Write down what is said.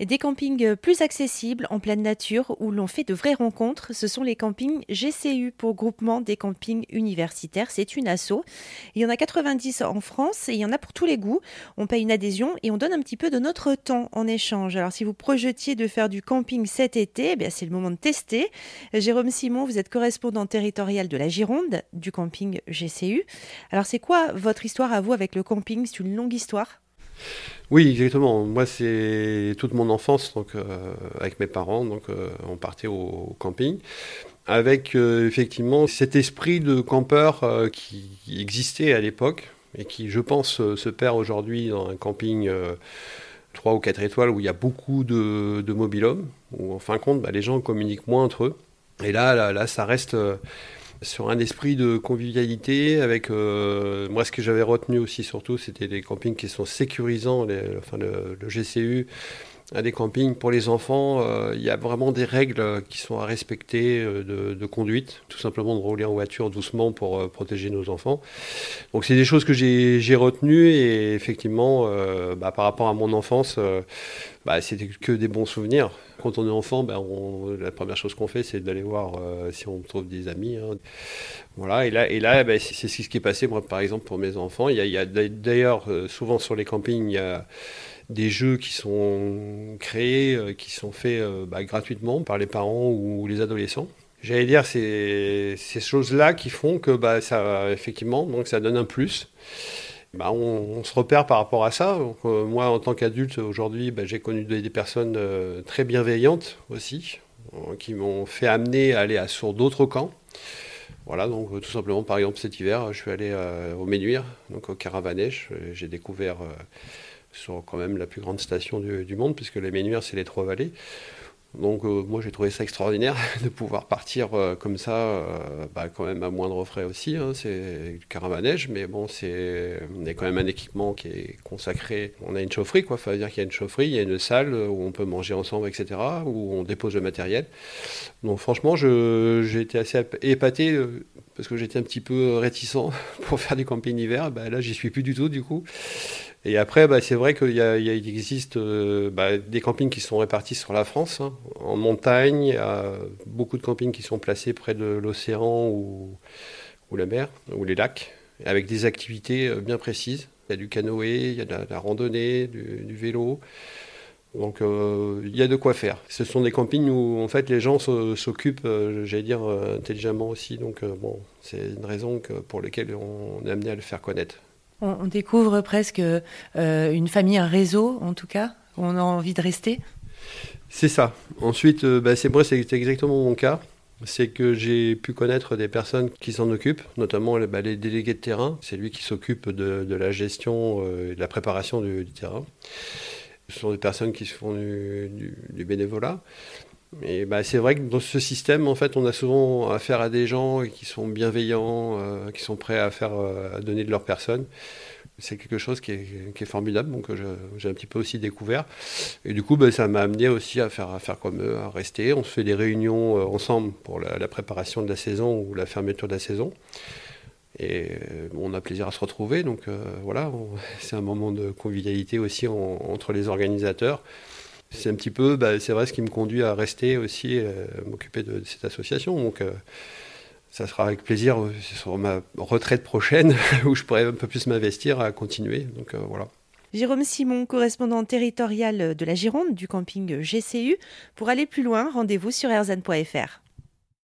Et des campings plus accessibles en pleine nature où l'on fait de vraies rencontres, ce sont les campings GCU pour groupement des campings universitaires. C'est une asso. Il y en a 90 en France et il y en a pour tous les goûts. On paye une adhésion et on donne un petit peu de notre temps en échange. Alors si vous projetiez de faire du camping cet été, eh c'est le moment de tester. Jérôme Simon, vous êtes correspondant territorial de la Gironde du camping GCU. Alors c'est quoi votre histoire à vous avec le camping? C'est une longue histoire? Oui, exactement. Moi, c'est toute mon enfance, donc euh, avec mes parents, donc euh, on partait au, camping, avec euh, effectivement cet esprit de campeur qui existait à l'époque et qui, je pense, se perd aujourd'hui dans un camping 3 ou 4 étoiles où il y a beaucoup de, de mobilhommes, où en fin de compte, bah, les gens communiquent moins entre eux. Et là, là, là ça reste sur un esprit de convivialité avec euh, moi ce que j'avais retenu aussi surtout c'était des campings qui sont sécurisants enfin le, GCU à des campings pour les enfants euh, il y a vraiment des règles qui sont à respecter euh, de, conduite tout simplement de rouler en voiture doucement pour protéger nos enfants donc c'est des choses que j'ai retenues et effectivement bah, par rapport à mon enfance bah, c'était que des bons souvenirs. Quand on est enfant, ben, la première chose qu'on fait, c'est d'aller voir euh, si on trouve des amis. Hein. Voilà, et là, ben, c'est ce qui est passé, par exemple, pour mes enfants. Il y a, d'ailleurs, euh, souvent sur les campings, il y a des jeux qui sont créés, euh, qui sont faits bah, gratuitement par les parents ou les adolescents. J'allais dire, c'est ces choses-là qui font que bah, ça, effectivement, donc ça donne un plus. Bah, on, se repère par rapport à ça. Euh, moi, en tant qu'adulte, aujourd'hui, bah, j'ai connu des, personnes euh, très bienveillantes aussi, euh, qui m'ont fait amener à aller sur d'autres camps. Voilà, donc tout simplement, par exemple, cet hiver, je suis allé au Ménuire, donc au Caravanèche. J'ai découvert sur quand même la plus grande station du, monde, puisque les Ménuires, c'est les trois vallées. Donc euh, moi j'ai trouvé ça extraordinaire de pouvoir partir euh, comme ça, euh, bah, quand même à moindre frais aussi, hein, c'est du caravanège, mais bon c'est on a quand même un équipement qui est consacré, on a une chaufferie quoi, veut dire qu'il y a une chaufferie, il y a une salle où on peut manger ensemble, etc., où on dépose le matériel. Donc franchement j'ai été assez épaté parce que j'étais un petit peu réticent pour faire du camping hiver, bah, là j'y suis plus du tout du coup. Et après, bah, c'est vrai qu'il existe euh, bah, des campings qui sont répartis sur la France, hein. en montagne. Il y a beaucoup de campings qui sont placés près de l'océan ou, la mer, ou les lacs, avec des activités euh, bien précises. Il y a du canoë, il y a de la, randonnée, du, vélo. Donc euh, il y a de quoi faire. Ce sont des campings où en fait les gens s'occupent, j'allais dire, intelligemment aussi. Donc bon, c'est une raison pour laquelle on est amené à le faire connaître. On, découvre presque euh, une famille, un réseau, en tout cas, où on a envie de rester. C'est ça. Ensuite, euh, bah, c'est c'est exactement mon cas. C'est que j'ai pu connaître des personnes qui s'en occupent, notamment bah, les délégués de terrain. C'est lui qui s'occupe de, la gestion euh, et de la préparation du, terrain. Ce sont des personnes qui font du, du bénévolat. Et bah, c'est vrai que dans ce système, en fait, on a souvent affaire à des gens qui sont bienveillants, euh, qui sont prêts à faire, euh, à donner de leur personne. C'est quelque chose qui est, formidable, donc j'ai un petit peu aussi découvert. Et du coup, bah, ça m'a amené aussi à faire, à faire comme eux, à rester. On se fait des réunions euh, ensemble pour la, préparation de la saison ou la fermeture de la saison. Et on a plaisir à se retrouver, donc voilà, c'est un moment de convivialité aussi entre les organisateurs c'est un petit peu, bah, c'est vrai, ce qui me conduit à rester aussi, euh, m'occuper de, cette association. Donc, euh, ça sera avec plaisir euh, sur ma retraite prochaine où je pourrai un peu plus m'investir à continuer. Donc, voilà. Jérôme Simon, correspondant territorial de la Gironde du camping GCU. Pour aller plus loin, rendez-vous sur erzan.fr.